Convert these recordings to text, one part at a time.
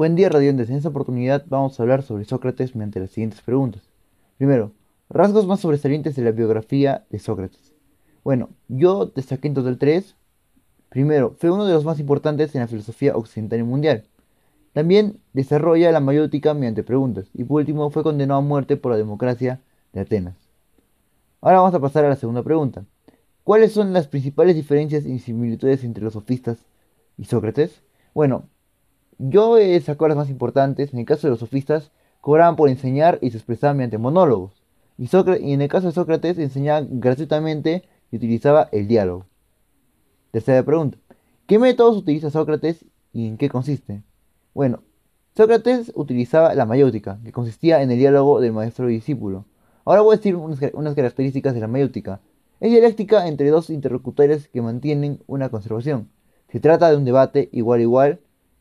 Buen día, radiantes. En esta oportunidad vamos a hablar sobre Sócrates mediante las siguientes preguntas. Primero, rasgos más sobresalientes de la biografía de Sócrates. Bueno, yo destaqué en total tres. Primero, fue uno de los más importantes en la filosofía occidental y mundial. También desarrolla la mayótica mediante preguntas. Y por último, fue condenado a muerte por la democracia de Atenas. Ahora vamos a pasar a la segunda pregunta. ¿Cuáles son las principales diferencias y similitudes entre los sofistas y Sócrates? Bueno, yo he sacado las más importantes. En el caso de los sofistas, cobraban por enseñar y se expresaban mediante monólogos. Y, y en el caso de Sócrates, enseñaba gratuitamente y utilizaba el diálogo. Tercera pregunta. ¿Qué métodos utiliza Sócrates y en qué consiste? Bueno, Sócrates utilizaba la mayótica, que consistía en el diálogo del maestro y discípulo. Ahora voy a decir unas características de la mayótica. Es dialéctica entre dos interlocutores que mantienen una conservación. Se trata de un debate igual igual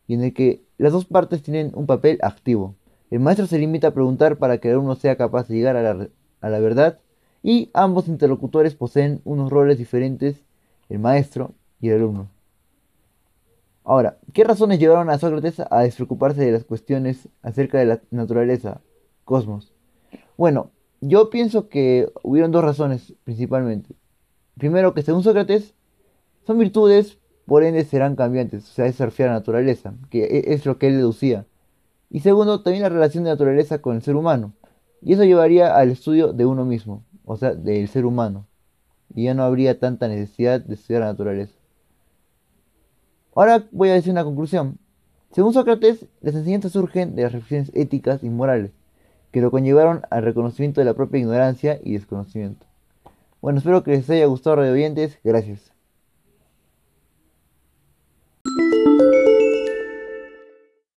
y en el que las dos partes tienen un papel activo. El maestro se limita a preguntar para que el alumno sea capaz de llegar a la, verdad y ambos interlocutores poseen unos roles diferentes, el maestro y el alumno. Ahora, ¿qué razones llevaron a Sócrates a despreocuparse de las cuestiones acerca de la naturaleza, cosmos? Bueno, yo pienso que hubieron dos razones principalmente. Primero, que según Sócrates, son virtudes por ende serán cambiantes, o sea, es a la naturaleza, que e, es lo que él deducía. Y segundo, también la relación de naturaleza con el ser humano. Y eso llevaría al estudio de uno mismo, o sea, del ser humano. Y ya no habría tanta necesidad de estudiar la naturaleza. Ahora voy a decir una conclusión. Según Sócrates, las enseñanzas surgen de las reflexiones éticas y morales, que lo conllevaron al reconocimiento de la propia ignorancia y desconocimiento. Bueno, espero que les haya gustado, radio oyentes. Gracias.